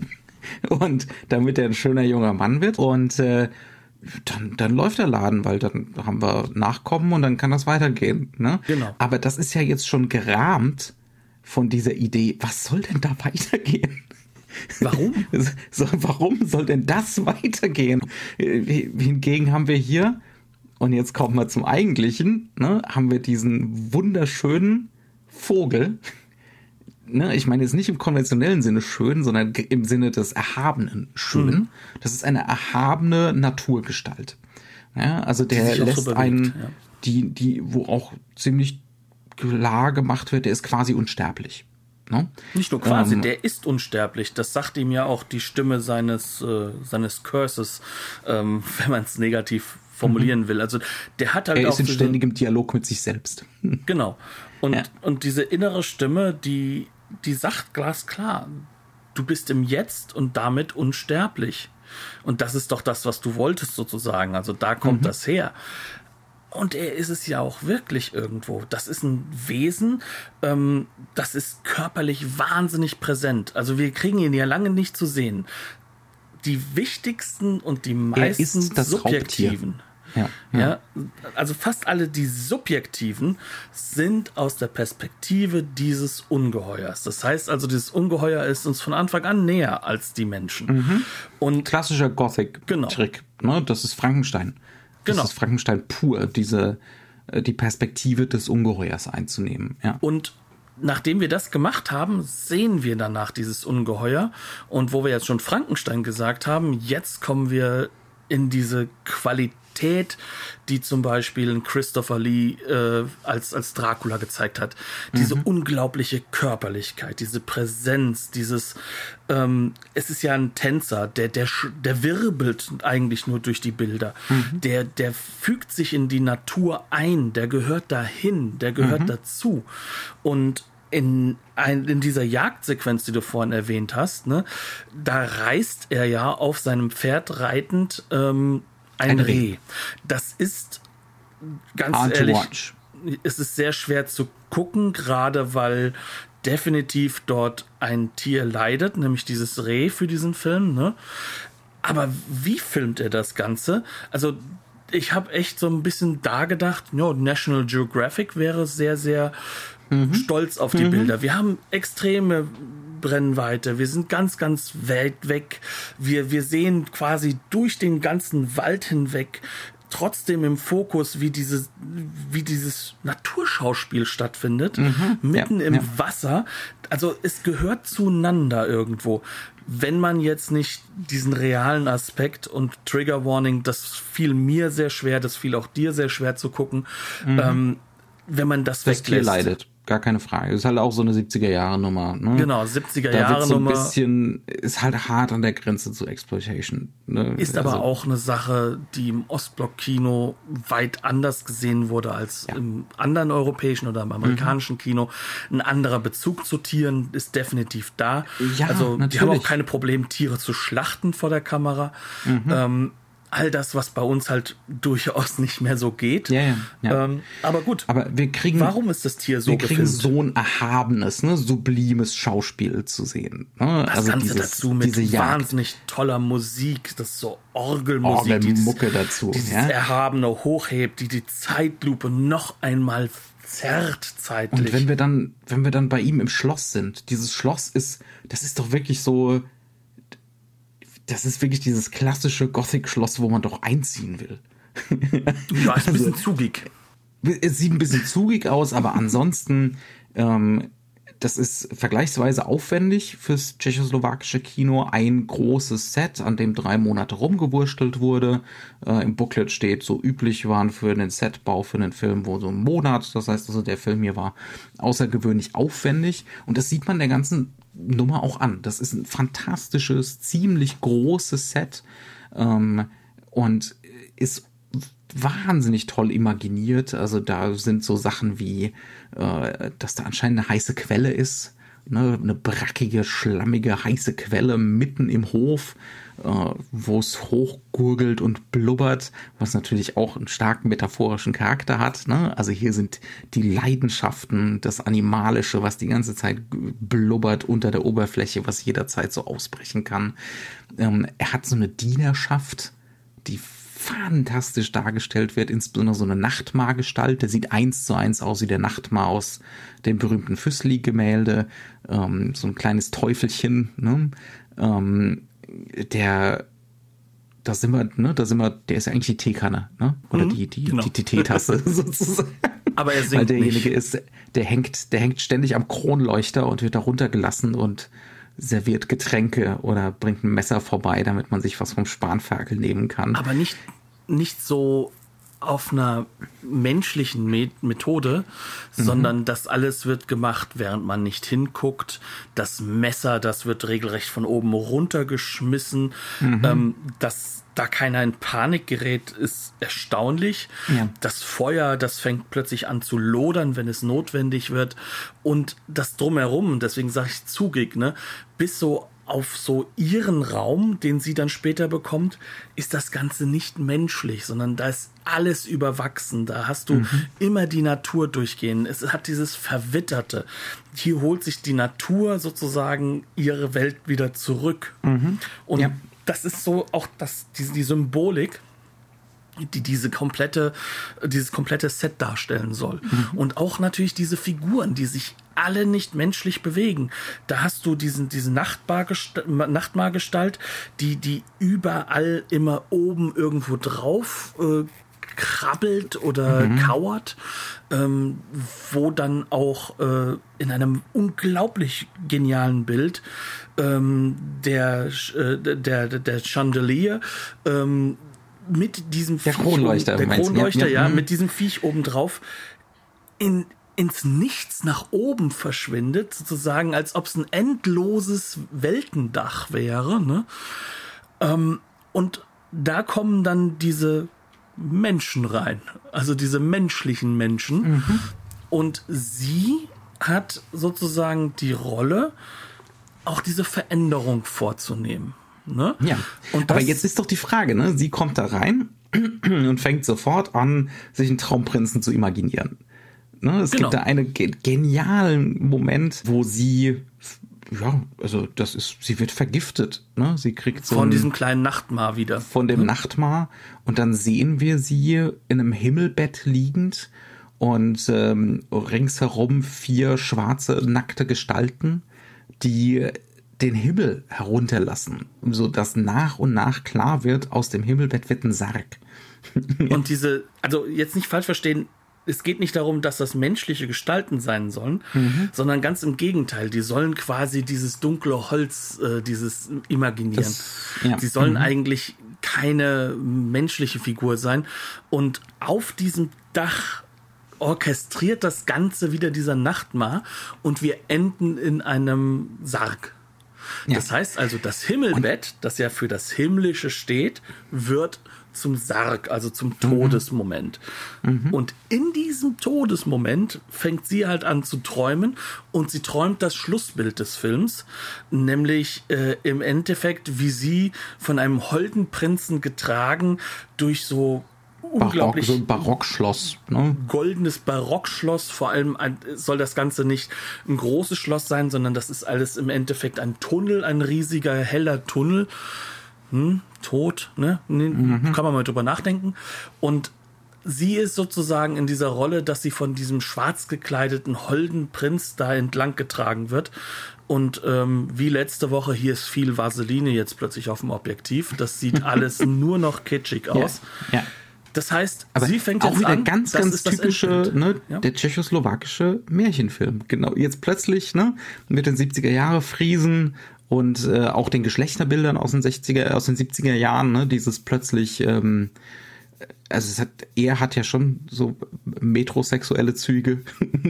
und damit er ein schöner junger Mann wird und äh, dann, dann läuft der Laden, weil dann haben wir Nachkommen und dann kann das weitergehen. Ne? Genau. Aber das ist ja jetzt schon gerahmt von dieser Idee, was soll denn da weitergehen? Warum? So, warum soll denn das weitergehen? Hingegen haben wir hier, und jetzt kommen wir zum Eigentlichen, ne, haben wir diesen wunderschönen Vogel, ne, ich meine jetzt nicht im konventionellen Sinne schön, sondern im Sinne des Erhabenen schön. Mhm. Das ist eine erhabene Naturgestalt. Ja, also der lässt so einen, ja. die, die, wo auch ziemlich klar gemacht wird, der ist quasi unsterblich. Ne? Nicht nur quasi, ähm, der ist unsterblich. Das sagt ihm ja auch die Stimme seines, äh, seines Curses, ähm, wenn man es negativ formulieren mhm. will. Also der hat halt er auch. ist in ständigem Dialog mit sich selbst. Genau. Und, ja. und diese innere Stimme, die die sagt glasklar, du bist im Jetzt und damit unsterblich. Und das ist doch das, was du wolltest sozusagen. Also da kommt mhm. das her. Und er ist es ja auch wirklich irgendwo. Das ist ein Wesen, ähm, das ist körperlich wahnsinnig präsent. Also wir kriegen ihn ja lange nicht zu sehen. Die wichtigsten und die meisten subjektiven. Raubtier. Ja, ja. ja, also fast alle die subjektiven sind aus der Perspektive dieses Ungeheuers. Das heißt also, dieses Ungeheuer ist uns von Anfang an näher als die Menschen. Mhm. Und klassischer Gothic-Trick. Genau. Ne? Das ist Frankenstein. Das genau. ist Frankenstein pur, diese äh, die Perspektive des Ungeheuers einzunehmen. Ja. Und nachdem wir das gemacht haben, sehen wir danach dieses Ungeheuer. Und wo wir jetzt schon Frankenstein gesagt haben, jetzt kommen wir in diese Qualität Brutalität, die zum Beispiel Christopher Lee äh, als, als Dracula gezeigt hat. Diese mhm. unglaubliche Körperlichkeit, diese Präsenz, dieses, ähm, es ist ja ein Tänzer, der, der, der wirbelt eigentlich nur durch die Bilder. Mhm. Der, der fügt sich in die Natur ein, der gehört dahin, der gehört mhm. dazu. Und in, ein, in dieser Jagdsequenz, die du vorhin erwähnt hast, ne, da reißt er ja auf seinem Pferd reitend ähm, ein, ein Reh. Reh. Das ist ganz Hard ehrlich, es ist sehr schwer zu gucken, gerade weil definitiv dort ein Tier leidet, nämlich dieses Reh für diesen Film. Ne? Aber wie filmt er das Ganze? Also ich habe echt so ein bisschen da gedacht, ja, National Geographic wäre sehr, sehr mhm. stolz auf die mhm. Bilder. Wir haben extreme Brennweite. Wir sind ganz, ganz weit weg. Wir, wir sehen quasi durch den ganzen Wald hinweg trotzdem im Fokus, wie dieses, wie dieses Naturschauspiel stattfindet, mhm. mitten ja, im ja. Wasser. Also es gehört zueinander irgendwo. Wenn man jetzt nicht diesen realen Aspekt und Trigger Warning, das fiel mir sehr schwer, das fiel auch dir sehr schwer zu gucken, mhm. ähm, wenn man das, das weglässt. leidet gar keine Frage. Ist halt auch so eine 70er-Jahre-Nummer. Ne? Genau, 70er-Jahre-Nummer. So ein bisschen, ist halt hart an der Grenze zu Exploitation. Ne? Ist also, aber auch eine Sache, die im Ostblock-Kino weit anders gesehen wurde als ja. im anderen europäischen oder im amerikanischen mhm. Kino. Ein anderer Bezug zu Tieren ist definitiv da. Ja, also, natürlich. die haben auch keine Probleme, Tiere zu schlachten vor der Kamera. Mhm. Ähm, all das, was bei uns halt durchaus nicht mehr so geht. Ja, ja, ja. Ähm, aber gut. Aber wir kriegen. Warum ist das Tier so Wir kriegen gefilmt? so ein erhabenes, ne, sublimes Schauspiel zu sehen. Ne? Das also Ganze dieses, dazu mit diese wahnsinnig toller Musik, das so Orgelmusik, Orgelmucke die dazu, dieses ja? erhabene hochhebt, die die Zeitlupe noch einmal zerrt zeitlich. Und wenn wir dann, wenn wir dann bei ihm im Schloss sind, dieses Schloss ist, das ist doch wirklich so das ist wirklich dieses klassische Gothic-Schloss, wo man doch einziehen will. Ja, ist ein bisschen also, zugig. Es sieht ein bisschen zugig aus, aber ansonsten, ähm, das ist vergleichsweise aufwendig fürs tschechoslowakische Kino. Ein großes Set, an dem drei Monate rumgewurstelt wurde. Äh, Im Booklet steht, so üblich waren für den Setbau für den Film wohl so ein Monat. Das heißt also, der Film hier war außergewöhnlich aufwendig. Und das sieht man der ganzen Nummer auch an. Das ist ein fantastisches, ziemlich großes Set ähm, und ist wahnsinnig toll imaginiert. Also da sind so Sachen wie, äh, dass da anscheinend eine heiße Quelle ist, ne? eine brackige, schlammige, heiße Quelle mitten im Hof wo es hochgurgelt und blubbert, was natürlich auch einen starken metaphorischen Charakter hat. Ne? Also hier sind die Leidenschaften, das Animalische, was die ganze Zeit blubbert unter der Oberfläche, was jederzeit so ausbrechen kann. Ähm, er hat so eine Dienerschaft, die fantastisch dargestellt wird, insbesondere so eine Nachtmar-Gestalt, der sieht eins zu eins aus wie der Nachtmar aus dem berühmten Füssli-Gemälde, ähm, so ein kleines Teufelchen, ne? ähm, der da sind wir, ne, da sind wir, der ist ja eigentlich die Teekanne, ne? Oder mhm, die, die, genau. die, die Teetasse sozusagen. Aber er singt Weil derjenige nicht. ist, der hängt, der hängt ständig am Kronleuchter und wird da runtergelassen und serviert Getränke oder bringt ein Messer vorbei, damit man sich was vom Spanferkel nehmen kann. Aber nicht, nicht so auf einer menschlichen Methode, mhm. sondern das alles wird gemacht, während man nicht hinguckt. Das Messer, das wird regelrecht von oben runtergeschmissen. Mhm. Ähm, dass da keiner in Panik gerät, ist erstaunlich. Ja. Das Feuer, das fängt plötzlich an zu lodern, wenn es notwendig wird. Und das drumherum, deswegen sage ich zugig, ne, bis so auf so ihren Raum, den sie dann später bekommt, ist das Ganze nicht menschlich, sondern da ist alles überwachsen. Da hast du mhm. immer die Natur durchgehen. Es hat dieses Verwitterte. Hier holt sich die Natur sozusagen ihre Welt wieder zurück. Mhm. Und ja. das ist so auch das, die, die Symbolik die diese komplette, dieses komplette Set darstellen soll. Mhm. Und auch natürlich diese Figuren, die sich alle nicht menschlich bewegen. Da hast du diesen, diese Nachtmargestalt, die, die überall immer oben irgendwo drauf äh, krabbelt oder mhm. kauert, ähm, wo dann auch äh, in einem unglaublich genialen Bild ähm, der, äh, der, der Chandelier ähm, mit diesem der Kronleuchter, oben, der Kronleuchter, ja, ja, mhm. mit diesem Viech obendrauf in, ins Nichts nach oben verschwindet, sozusagen, als ob es ein endloses Weltendach wäre. Ne? Ähm, und da kommen dann diese Menschen rein, also diese menschlichen Menschen. Mhm. Und sie hat sozusagen die Rolle, auch diese Veränderung vorzunehmen. Ne? Ja, Und aber jetzt ist doch die Frage, ne? Sie kommt da rein und fängt sofort an, sich einen Traumprinzen zu imaginieren. Ne? Es Genau. gibt da einen ge genialen Moment, wo sie, ja, also das ist, sie wird vergiftet. Ne? Sie kriegt so Von ein- diesem kleinen Nachtmar wieder. von dem Nachtmar und dann sehen wir sie in einem Himmelbett liegend und ähm, ringsherum vier schwarze, nackte Gestalten, die den Himmel herunterlassen, so dass nach und nach klar wird, aus dem Himmelbett wird ein Sarg. Und diese, also jetzt nicht falsch verstehen, es geht nicht darum, dass das menschliche Gestalten sein sollen, Mhm. sondern ganz im Gegenteil. Die sollen quasi dieses dunkle Holz, äh, dieses imaginieren. Das- ja. Sie sollen Mhm. eigentlich keine menschliche Figur sein. Und auf diesem Dach orchestriert das Ganze wieder dieser Nachtmar und wir enden in einem Sarg. Ja. Das heißt also, das Himmelbett, das ja für das Himmlische steht, wird zum Sarg, also zum Todesmoment. Und in diesem Todesmoment fängt sie halt an zu träumen und sie träumt das Schlussbild des Films, nämlich äh, im Endeffekt, wie sie von einem holden Prinzen getragen durch so Barock, unglaublich so ein Barockschloss. Ne? goldenes Barockschloss. Vor allem ein, soll das Ganze nicht ein großes Schloss sein, sondern das ist alles im Endeffekt ein Tunnel, ein riesiger, heller Tunnel. Hm, tot, ne? Nee, Kann man mal drüber nachdenken. Und sie ist sozusagen in dieser Rolle, dass sie von diesem schwarz gekleideten holden Prinz da entlang getragen wird. Und ähm, wie letzte Woche, hier ist viel Vaseline jetzt plötzlich auf dem Objektiv. Das sieht alles nur noch kitschig aus. Ja. Das heißt, Aber sie fängt auch wieder an, ganz, ganz typische, ne, Ja. der tschechoslowakische Märchenfilm. Genau, jetzt plötzlich, ne, mit den 70er Jahre Friesen und äh, auch den Geschlechterbildern aus den 60er, aus den 70er Jahren, ne, dieses plötzlich, ähm, also es hat, er hat ja schon so metrosexuelle Züge,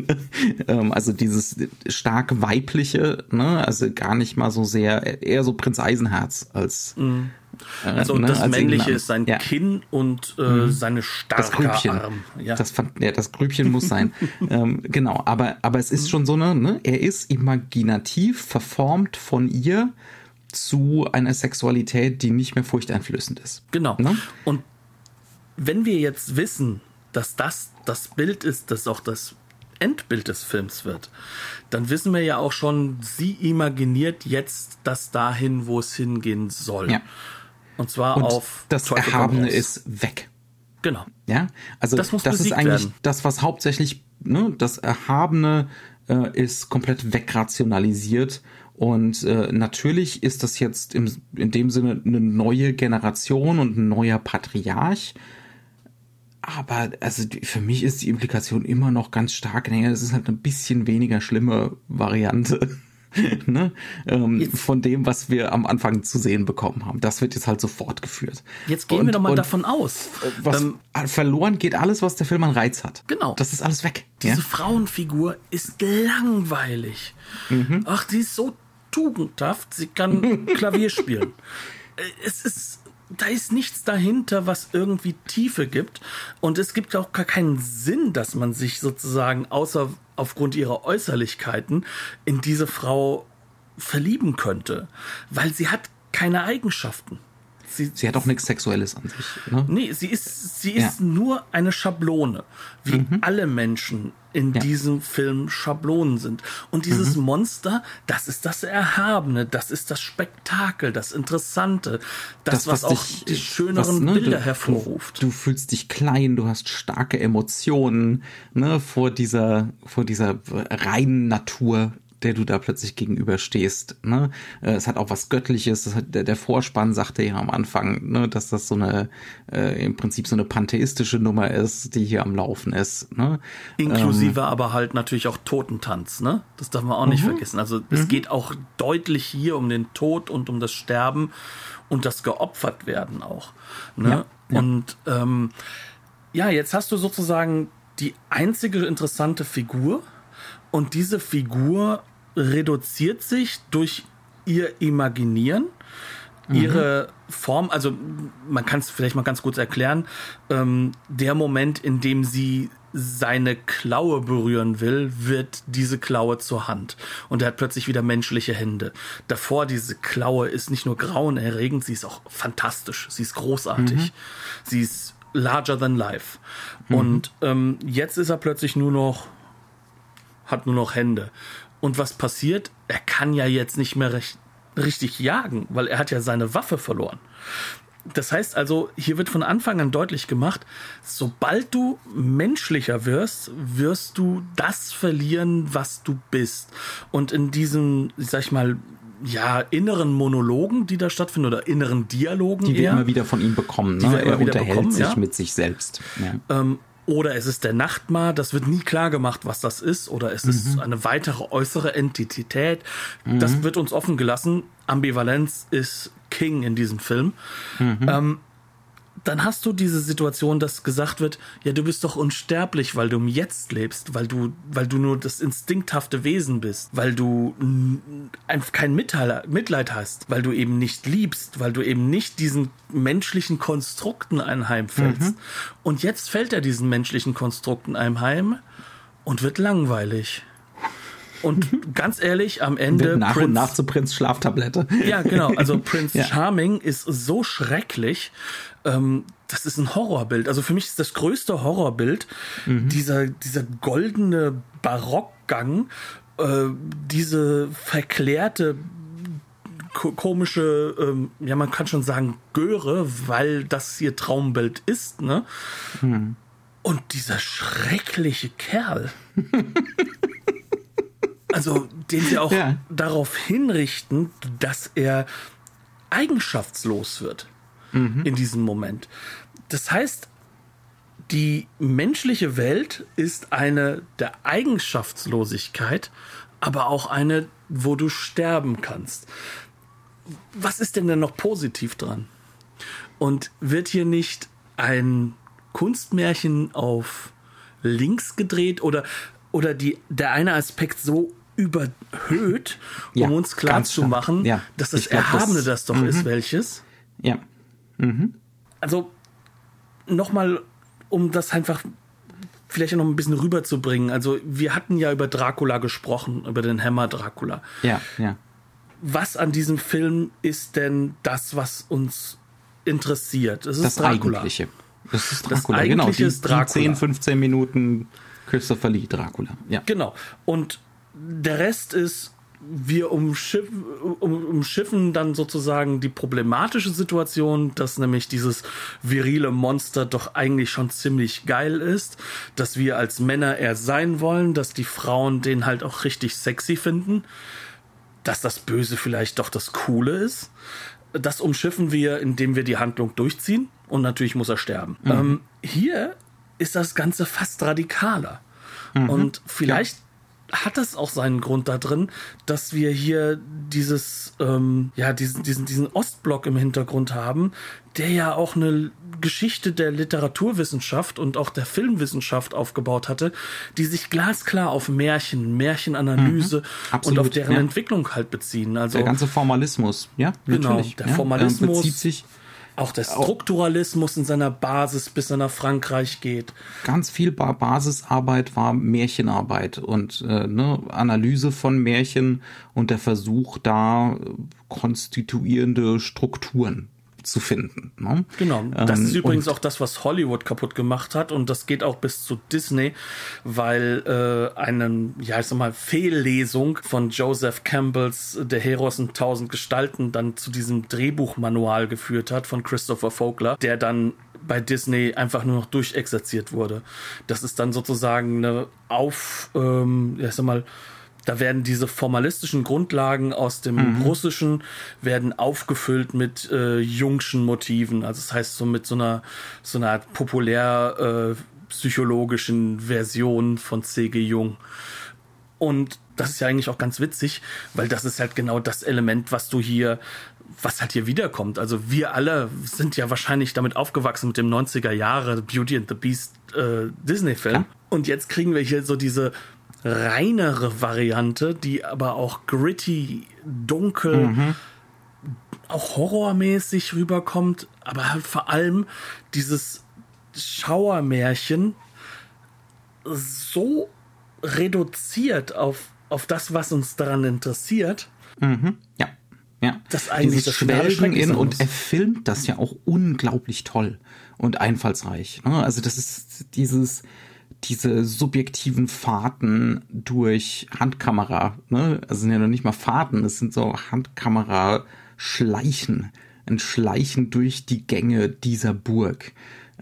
ähm, also dieses stark weibliche, ne, also gar nicht mal so sehr, eher so Prinz Eisenherz als äh, Also ne, das als Männliche ist sein ja. Kinn und äh, seine das starke Grübchen. Arm. Ja. Das, ja, das Grübchen muss sein. ähm, genau, aber, aber es ist schon so eine, ne, er ist imaginativ verformt von ihr zu einer Sexualität, die nicht mehr furchteinflößend ist. genau. Ne? Und wenn wir jetzt wissen, dass das das Bild ist, das auch das Endbild des Films wird, dann wissen wir ja auch schon, sie imaginiert jetzt das dahin, wo es hingehen soll. Ja. Und zwar Und auf das Teufel Erhabene ist weg. Genau. Ja, also Das das ist eigentlich werden. das, was hauptsächlich, ne, das Erhabene äh, ist komplett wegrationalisiert. Und äh, natürlich ist das jetzt im, in dem Sinne eine neue Generation und ein neuer Patriarch. Aber also für mich ist die Implikation immer noch ganz stark. Naja, es ist halt eine bisschen weniger schlimme Variante. ne? ähm, von dem, was wir am Anfang zu sehen bekommen haben. Das wird jetzt halt so fortgeführt. Jetzt gehen Und- wir doch mal davon aus. was ähm, verloren geht alles, was der Film an Reiz hat. Genau. Das ist alles weg. Diese Ja? Frauenfigur ist langweilig. Mhm. Ach, die ist so tugendhaft, sie kann Klavier spielen. Äh, Es ist, da ist nichts dahinter, was irgendwie Tiefe gibt. Und es gibt auch gar keinen Sinn, dass man sich sozusagen außer aufgrund ihrer Äußerlichkeiten in diese Frau verlieben könnte. Weil sie hat keine Eigenschaften. Sie, Sie hat auch nichts Sexuelles an sich. Ne? Nee, sie ist, sie Ja. ist nur eine Schablone, wie alle Menschen in Ja. diesem Film Schablonen sind. Und dieses Monster, das ist das Erhabene, das ist das Spektakel, das Interessante, das, was, auch die schöneren was, ne, Bilder du, hervorruft. Du, du fühlst dich klein, du hast starke Emotionen ne, vor dieser, vor dieser reinen Natur der du da plötzlich gegenüberstehst. Ne? Äh, es hat auch was Göttliches. Das hat, der, der Vorspann sagte ja am Anfang, ne, dass das so eine äh, im Prinzip so eine pantheistische Nummer ist, die hier am Laufen ist. Ne? Inklusive ähm, aber halt natürlich auch Totentanz. Ne? Das darf man auch nicht mhm. vergessen. Also es mhm. geht auch deutlich hier um den Tod und um das Sterben und das geopfert werden auch. Ne? Ja, ja. Und ähm, ja, jetzt hast du sozusagen die einzige interessante Figur und diese Figur reduziert sich durch ihr Imaginieren, mhm. ihre Form, also man kann es vielleicht mal ganz kurz erklären, ähm, der Moment, in dem sie seine Klaue berühren will, wird diese Klaue zur Hand. Und er hat plötzlich wieder menschliche Hände. Davor, diese Klaue ist nicht nur grauenerregend, sie ist auch fantastisch. Sie ist großartig. Mhm. Sie ist larger than life. Mhm. Und ähm, jetzt ist er plötzlich nur noch, hat nur noch Hände. Und was passiert? Er kann ja jetzt nicht mehr recht, richtig jagen, weil er hat ja seine Waffe verloren. Das heißt also, hier wird von Anfang an deutlich gemacht, sobald du menschlicher wirst, wirst du das verlieren, was du bist. Und in diesen, sag ich mal, ja, inneren Monologen, die da stattfinden, oder inneren Dialogen. Die wir immer wieder von ihm bekommen. Ne? er unterhält bekommen, sich ja? mit sich selbst. Ja. Ähm, oder es ist der Nachtmar, das wird nie klar gemacht, was das ist. Oder es mhm. ist eine weitere äußere Entität. Mhm. Das wird uns offen gelassen. Ambivalenz ist King in diesem Film. Mhm. Ähm, dann hast du diese Situation, dass gesagt wird, ja, du bist doch unsterblich, weil du im Jetzt lebst, weil du, weil du nur das instinkthafte Wesen bist, weil du einfach kein Mitleid hast, weil du eben nicht liebst, weil du eben nicht diesen menschlichen Konstrukten einheimfällst. Mhm. Und jetzt fällt er diesen menschlichen Konstrukten einheim und wird langweilig. Und ganz ehrlich, am Ende. Wird nach Prinz, und nach zu Prinz Schlaftablette. Ja, genau. Also Prinz ja. Charming ist so schrecklich. Ähm, das ist ein Horrorbild. Also für mich ist das größte Horrorbild mhm. dieser, dieser goldene Barockgang, äh, diese verklärte komische, ähm, ja, man kann schon sagen, Göre, weil das ihr Traumbild ist, ne? Mhm. Und dieser schreckliche Kerl. also den sie auch ja. darauf hinrichten, dass er eigenschaftslos wird mhm. in diesem Moment. Das heißt, die menschliche Welt ist eine der Eigenschaftslosigkeit, aber auch eine, wo du sterben kannst. Was ist denn denn noch positiv dran? Und wird hier nicht ein Kunstmärchen auf links gedreht oder, oder die, der eine Aspekt so überhöht, um ja, uns klar zu machen, ja, dass das glaub, Erhabene das, das doch -hmm. ist, welches. Ja. Mhm. Also nochmal, um das einfach vielleicht noch ein bisschen rüberzubringen. Also wir hatten ja über Dracula gesprochen, über den Hammer Dracula. Ja, ja. Was an diesem Film ist denn das, was uns interessiert? Es ist das Dracula. Eigentliche. Das ist Dracula, das genau. Die, ist Dracula. Die 10, 15 Minuten Christopher Lee Dracula. Ja. Genau. Und der Rest ist, wir umschiff, um, umschiffen dann sozusagen die problematische Situation, dass nämlich dieses virile Monster doch eigentlich schon ziemlich geil ist, dass wir als Männer eher sein wollen, dass die Frauen den halt auch richtig sexy finden, dass das Böse vielleicht doch das Coole ist. Das umschiffen wir, indem wir die Handlung durchziehen und natürlich muss er sterben. Mhm. Ähm, hier ist das Ganze fast radikaler. Mhm. Und vielleicht ja hat das auch seinen Grund da drin, dass wir hier dieses, ähm, ja, diesen, diesen, diesen Ostblock im Hintergrund haben, der ja auch eine Geschichte der Literaturwissenschaft und auch der Filmwissenschaft aufgebaut hatte, die sich glasklar auf Märchen, Märchenanalyse mhm, und auf deren ja. Entwicklung halt beziehen. Also der ganze Formalismus, ja, genau, natürlich. Der ja, Formalismus bezieht sich auch der Strukturalismus in seiner Basis bis er nach Frankreich geht. Ganz viel Basisarbeit war Märchenarbeit und äh, ne, Analyse von Märchen und der Versuch, da konstituierende Strukturen zu finden. Ne? Genau. Das ähm, ist übrigens auch das, was Hollywood kaputt gemacht hat und das geht auch bis zu Disney, weil äh, eine, ja, ich sag mal, Fehllesung von Joseph Campbells Der Heros in tausend Gestalten dann zu diesem Drehbuchmanual geführt hat von Christopher Vogler, der dann bei Disney einfach nur noch durchexerziert wurde. Das ist dann sozusagen eine Auf, ähm, ja, ich sag mal, Da werden diese formalistischen Grundlagen aus dem mhm. Russischen werden aufgefüllt mit äh, Jungschen Motiven. Also das heißt so mit so einer so einer populär äh, psychologischen Version von C.G. Jung. Und das ist ja eigentlich auch ganz witzig, weil das ist halt genau das Element, was du hier, was halt hier wiederkommt. Also wir alle sind ja wahrscheinlich damit aufgewachsen mit dem 90er Jahre Beauty and the Beast äh, Disney-Film. Und jetzt kriegen wir hier so diese reinere Variante, die aber auch gritty, dunkel, mhm. auch horrormäßig rüberkommt, aber halt vor allem dieses Schauermärchen so reduziert auf, auf das, was uns daran interessiert. Mhm. Ja. Ja, das eigentlich das Schwelgen in und er filmt das ja auch unglaublich toll und einfallsreich. Ne? Also das ist dieses diese subjektiven Fahrten durch Handkamera. Ne? Also sind ja noch nicht mal Fahrten, es sind so Handkamera Schleichen, ein Schleichen durch die Gänge dieser Burg.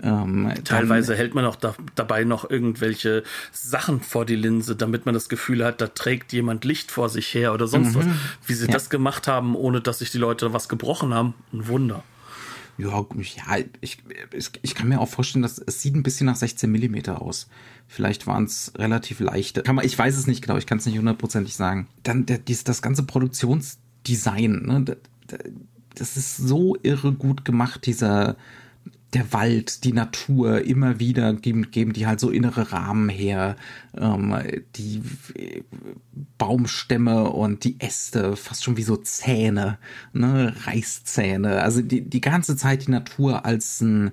Ähm, Teilweise dann, hält man auch da, dabei noch irgendwelche Sachen vor die Linse, damit man das Gefühl hat, da trägt jemand Licht vor sich her oder sonst mhm. was. Wie sie ja. das gemacht haben, ohne dass sich die Leute was gebrochen haben, ein Wunder. Ja, ja ich, ich, kann mir auch vorstellen, dass es sieht ein bisschen nach 16 Millimeter aus. Vielleicht waren es relativ leichte. Kann man, ich weiß es nicht genau, ich kann es nicht hundertprozentig sagen. Dann der, dies, das ganze Produktionsdesign, ne, das ist so irre gut gemacht, dieser der Wald, die Natur immer wieder geben, geben die halt so innere Rahmen her, ähm, die Baumstämme und die Äste, fast schon wie so Zähne, ne, Reißzähne. Also die, die ganze Zeit die Natur als ein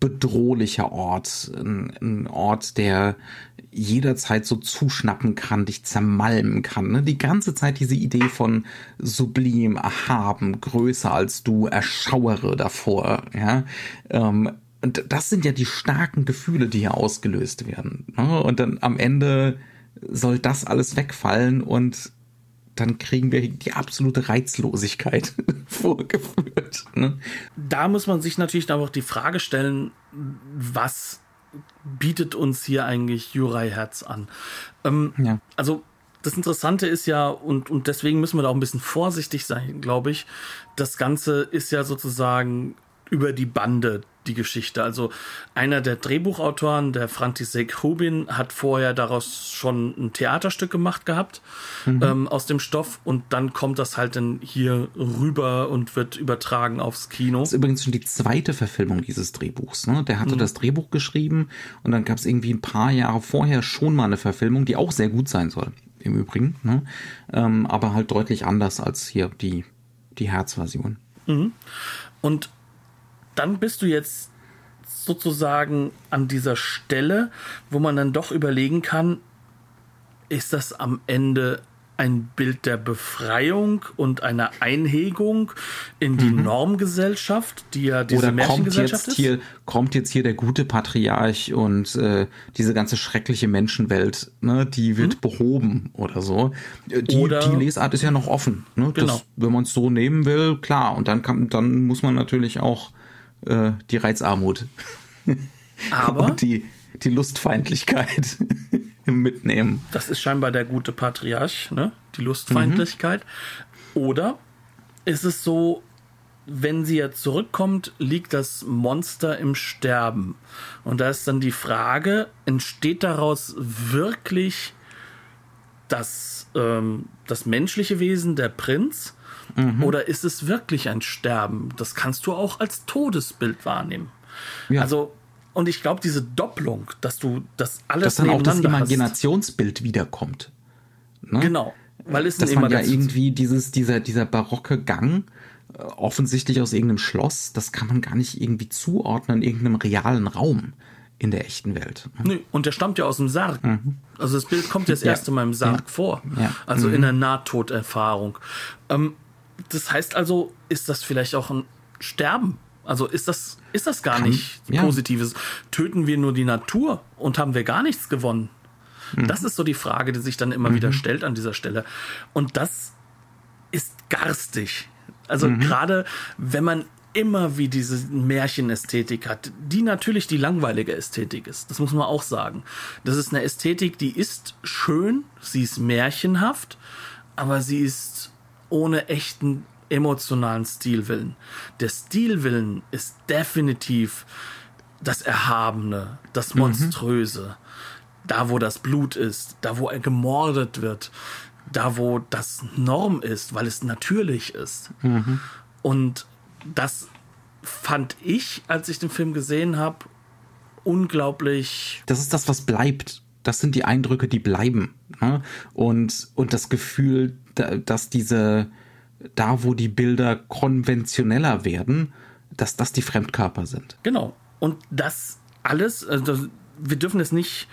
bedrohlicher Ort, ein, ein Ort, der jederzeit so zuschnappen kann, dich zermalmen kann. Ne? Die ganze Zeit diese Idee von sublim, erhaben, größer als du, erschauere davor. Ja, ähm, und das sind ja die starken Gefühle, die hier ausgelöst werden. Ne? Und dann am Ende soll das alles wegfallen und dann kriegen wir die absolute Reizlosigkeit vorgeführt. Ne? Da muss man sich natürlich auch die Frage stellen, was bietet uns hier eigentlich Jurei Herz an? Ähm, ja. Also das Interessante ist ja, und, und deswegen müssen wir da auch ein bisschen vorsichtig sein, glaube ich, das Ganze ist ja sozusagen über die Bande die Geschichte. Also einer der Drehbuchautoren, der František Rubin, hat vorher daraus schon ein Theaterstück gemacht gehabt mhm. ähm, aus dem Stoff und dann kommt das halt dann hier rüber und wird übertragen aufs Kino. Das ist übrigens schon die zweite Verfilmung dieses Drehbuchs. Ne? Der hatte mhm. das Drehbuch geschrieben und dann gab es irgendwie ein paar Jahre vorher schon mal eine Verfilmung, die auch sehr gut sein soll. Im Übrigen, ne? ähm, aber halt deutlich anders als hier die die Herzversion. Mhm. Und dann bist du jetzt sozusagen an dieser Stelle, wo man dann doch überlegen kann, ist das am Ende ein Bild der Befreiung und einer Einhegung in die mhm. Normgesellschaft, die ja diese Oder Märchengesellschaft kommt jetzt ist. Hier, kommt jetzt hier der gute Patriarch und äh, diese ganze schreckliche Menschenwelt, ne, die wird mhm. behoben oder so. Die, oder, die Lesart ist ja noch offen. Ne? Genau. Das, wenn man es so nehmen will, klar. Und dann kann, dann muss man natürlich auch äh, die Reizarmut. Aber die, die Lustfeindlichkeit mitnehmen. Das ist scheinbar der gute Patriarch, ne? Die Lustfeindlichkeit. Mhm. Oder ist es so, wenn sie jetzt zurückkommt, liegt das Monster im Sterben. Und da ist dann die Frage, entsteht daraus wirklich das, ähm, das menschliche Wesen, der Prinz? Mhm. Oder ist es wirklich ein Sterben? Das kannst du auch als Todesbild wahrnehmen. Ja. Also, und ich glaube, diese Doppelung, dass du das alles Dass dann auch das Imaginationsbild wiederkommt. Ne? Genau. Weil es dass man ja irgendwie dieses, dieser, dieser barocke Gang, äh, offensichtlich aus irgendeinem Schloss, das kann man gar nicht irgendwie zuordnen, in irgendeinem realen Raum in der echten Welt. Nee, und der stammt ja aus dem Sarg. Mhm. Also das Bild kommt ja das erste Mal im Sarg ja. vor. Ja. Also mhm. in der Nahtoderfahrung. Ähm, das heißt also, ist das vielleicht auch ein Sterben? Also ist das, ist das gar Kann, nicht ja. Positives? Töten wir nur die Natur und haben wir gar nichts gewonnen? Mhm. Das ist so die Frage, die sich dann immer mhm. wieder stellt an dieser Stelle. Und das ist garstig. Also mhm. gerade wenn man immer wie diese Märchenästhetik hat, die natürlich die langweilige Ästhetik ist. Das muss man auch sagen. Das ist eine Ästhetik, die ist schön, sie ist märchenhaft, aber sie ist ohne echten emotionalen Stilwillen. Der Stilwillen ist definitiv das Erhabene, das mhm. Monströse. Mhm. Da, wo das Blut ist, da, wo er gemordet wird, da, wo das Norm ist, weil es natürlich ist. Mhm. Und das fand ich, als ich den Film gesehen habe, unglaublich. Das ist das, was bleibt. Das sind die Eindrücke, die bleiben. Ne? Und, und das Gefühl, dass diese, da wo die Bilder konventioneller werden, dass das die Fremdkörper sind. Genau. Und das alles, also wir dürfen es nicht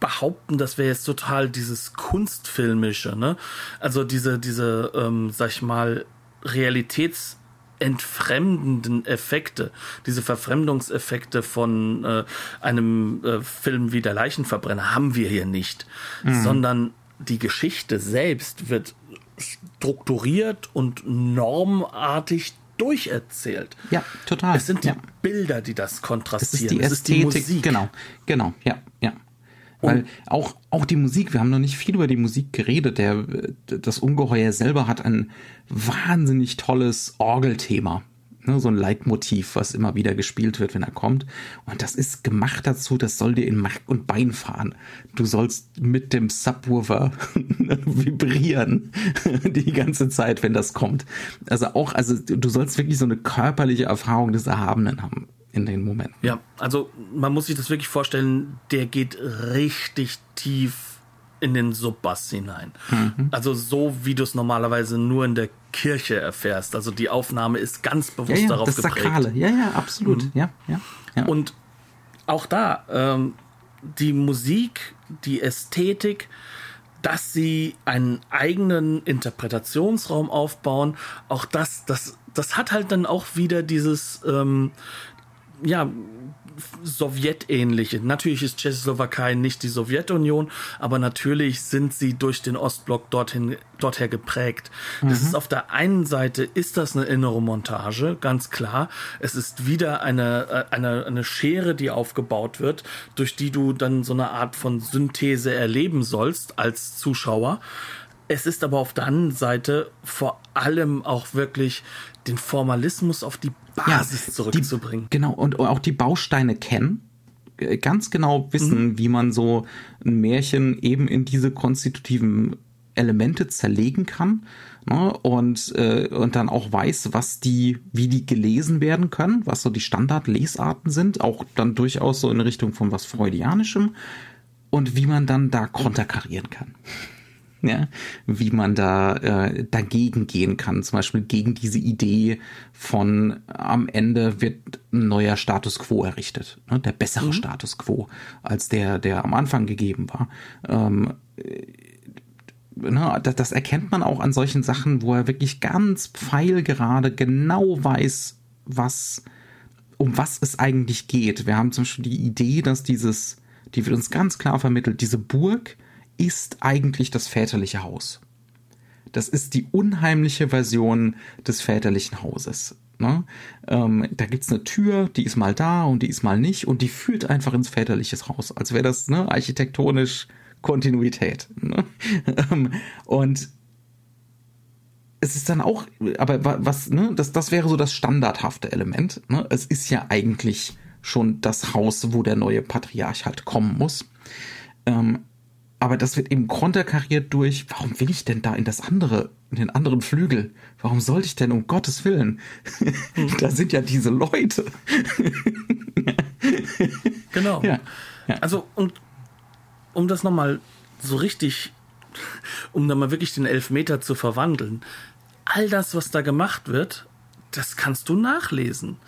behaupten, das wäre jetzt total dieses Kunstfilmische, ne? Also diese, diese, ähm, sag ich mal, Realitäts- entfremdenden Effekte, diese Verfremdungseffekte von äh, einem äh, Film wie Der Leichenverbrenner haben wir hier nicht, mhm. sondern die Geschichte selbst wird strukturiert und normartig durcherzählt. Ja, total. Es sind die ja. Bilder, die das kontrastieren. Es ist die Ästhetik, ist die Musik. Genau, genau, ja, ja. Weil auch, auch die Musik, wir haben noch nicht viel über die Musik geredet. Der, das Ungeheuer selber hat ein wahnsinnig tolles Orgelthema. Ne, so ein Leitmotiv, was immer wieder gespielt wird, wenn er kommt. Und das ist gemacht dazu, das soll dir in Mark und Bein fahren. Du sollst mit dem Subwoofer vibrieren die ganze Zeit, wenn das kommt. Also auch, also du sollst wirklich so eine körperliche Erfahrung des Erhabenen haben in den Momenten. Ja, also man muss sich das wirklich vorstellen, der geht richtig tief in den Subbass hinein. Mhm. Also so, wie du es normalerweise nur in der Kirche erfährst. Also die Aufnahme ist ganz bewusst ja, ja, darauf das geprägt. Sakrale. Ja, ja, absolut. Mhm. Ja, ja, ja. Und auch da, ähm, die Musik, die Ästhetik, dass sie einen eigenen Interpretationsraum aufbauen, auch das, das, das hat halt dann auch wieder dieses, ähm, ja, sowjetähnliche. Natürlich ist Tschechoslowakei nicht die Sowjetunion, aber natürlich sind sie durch den Ostblock dorthin, dorther geprägt. Mhm. Das ist auf der einen Seite ist das eine innere Montage, ganz klar. Es ist wieder eine, äh, eine, eine Schere, die aufgebaut wird, durch die du dann so eine Art von Synthese erleben sollst als Zuschauer. Es ist aber auf der anderen Seite vor allem auch wirklich den Formalismus auf die Basis ja, zurückzubringen. Die, genau, und auch die Bausteine kennen, äh, ganz genau wissen, mhm. wie man so ein Märchen eben in diese konstitutiven Elemente zerlegen kann ne, und, äh, und dann auch weiß, was die, wie die gelesen werden können, was so die Standardlesarten sind, auch dann durchaus so in Richtung von was Freudianischem und wie man dann da konterkarieren kann ja, wie man da äh, dagegen gehen kann. Zum Beispiel gegen diese Idee von am Ende wird ein neuer Status quo errichtet, ne, der bessere mhm. Status quo als der, der am Anfang gegeben war. Ähm, äh, ne, das, das erkennt man auch an solchen Sachen, wo er wirklich ganz pfeilgerade genau weiß, was um was es eigentlich geht. Wir haben zum Beispiel die Idee, dass dieses, die wird uns ganz klar vermittelt, diese Burg ist eigentlich das väterliche Haus. Das ist die unheimliche Version des väterlichen Hauses. Ne? Ähm, da gibt's eine Tür, die ist mal da und die ist mal nicht und die führt einfach ins väterliche Haus, als wäre das ne, architektonisch Kontinuität. Ne? Ähm, und es ist dann auch, aber was, ne, das, das wäre so das standardhafte Element. Ne? Es ist ja eigentlich schon das Haus, wo der neue Patriarch halt kommen muss. Ähm, aber das wird eben konterkariert durch, warum will ich denn da in das andere, in den anderen Flügel? Warum sollte ich denn um Gottes Willen? da sind ja diese Leute. genau. Ja, ja. Also, und um das nochmal so richtig, um da mal wirklich den Elfmeter zu verwandeln, all das, was da gemacht wird, das kannst du nachlesen.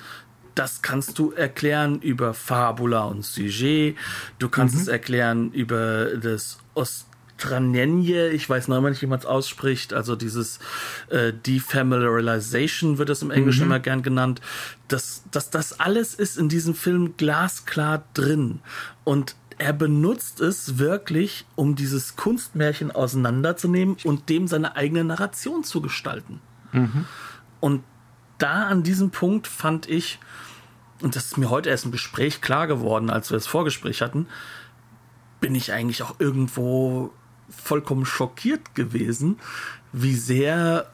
Das kannst du erklären über Fabula und Sujet. Du kannst mhm. es erklären über das Ostranenje. Ich weiß noch immer nicht, wie man es ausspricht. Also dieses äh, Defamiliarization wird es im Englischen mhm. immer gern genannt. Das, das, das alles ist in diesem Film glasklar drin. Und er benutzt es wirklich, um dieses Kunstmärchen auseinanderzunehmen und dem seine eigene Narration zu gestalten. Mhm. Und da an diesem Punkt fand ich, und das ist mir heute erst im Gespräch klar geworden, als wir das Vorgespräch hatten, bin ich eigentlich auch irgendwo vollkommen schockiert gewesen, wie sehr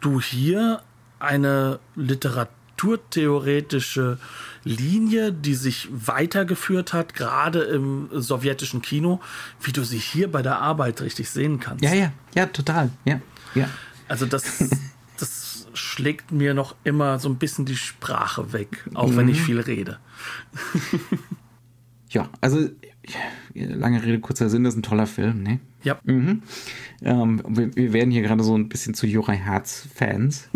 du hier eine literaturtheoretische Linie, die sich weitergeführt hat, gerade im sowjetischen Kino, wie du sie hier bei der Arbeit richtig sehen kannst. Ja, ja, ja, total. Ja, ja. Also das, das schlägt mir noch immer so ein bisschen die Sprache weg, auch mhm. wenn ich viel rede. ja, also lange Rede, kurzer Sinn, das ist ein toller Film, ne? Ja. Mhm. Ähm, wir, wir, werden hier gerade so ein bisschen zu Jura Herz-Fans.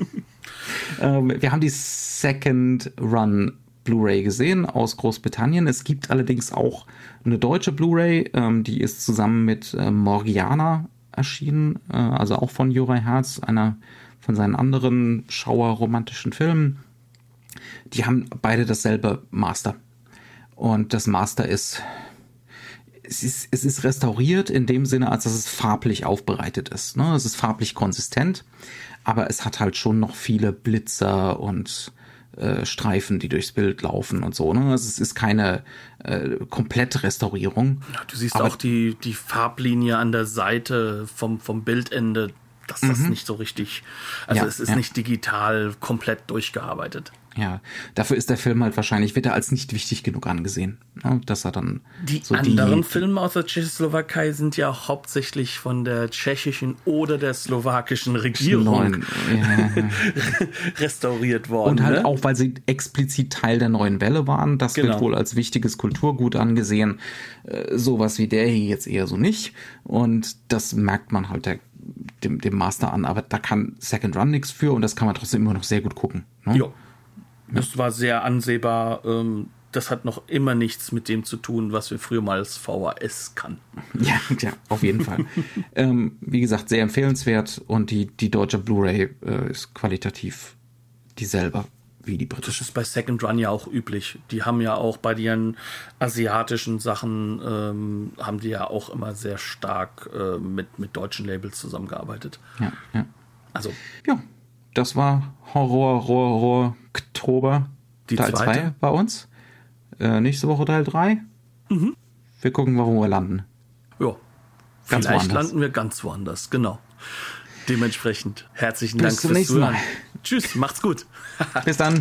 ähm, wir haben die Second Run Blu-ray gesehen aus Großbritannien. Es gibt allerdings auch eine deutsche Blu-ray, ähm, die ist zusammen mit äh, Morgiana erschienen, äh, also auch von Jura Herz, einer von seinen anderen schauerromantischen Filmen. Die haben beide dasselbe Master. Und das Master ist es ist, es ist restauriert in dem Sinne, als dass es farblich aufbereitet ist. Ne? Es ist farblich konsistent, aber es hat halt schon noch viele Blitzer und äh, Streifen, die durchs Bild laufen und so. Ne? Also es ist keine äh, komplette Restaurierung. Ja, du siehst auch die, die Farblinie an der Seite vom, vom Bildende, dass das mhm. nicht so richtig, also ja, es ist ja. nicht digital komplett durchgearbeitet. Ja, dafür ist der Film halt wahrscheinlich, wird er als nicht wichtig genug angesehen, ne? dass er dann. Die so anderen die, Filme aus der Tschechoslowakei sind ja hauptsächlich von der tschechischen oder der slowakischen Regierung ja, restauriert worden. Und halt ne? auch, weil sie explizit Teil der neuen Welle waren. Das genau. wird wohl als wichtiges Kulturgut angesehen. Äh, sowas wie der hier jetzt eher so nicht. Und das merkt man halt der, dem, dem Master an. Aber da kann Second Run nichts für und das kann man trotzdem immer noch sehr gut gucken. Ne? Ja. Es war sehr ansehbar. Ähm, das hat noch immer nichts mit dem zu tun, was wir früher mal als VHS kannten. Ja, ja auf jeden Fall. ähm, wie gesagt, sehr empfehlenswert und die, die deutsche Blu-ray äh, ist qualitativ dieselbe wie die britische. Das ist bei Second Run ja auch üblich. Die haben ja auch bei ihren asiatischen Sachen, ähm, haben die ja auch immer sehr stark äh, mit, mit deutschen Labels zusammengearbeitet. Ja, ja. Also. Ja, das war Horror, Horror, Oktober. Die Teil 2 bei uns. Äh, nächste Woche Teil 3. Mhm. Wir gucken mal, wo wir landen. Ja. Ganz Vielleicht woanders. landen wir ganz woanders, genau. Dementsprechend herzlichen Bis Dank fürs Zuhören. Mal. Tschüss, macht's gut. Bis dann.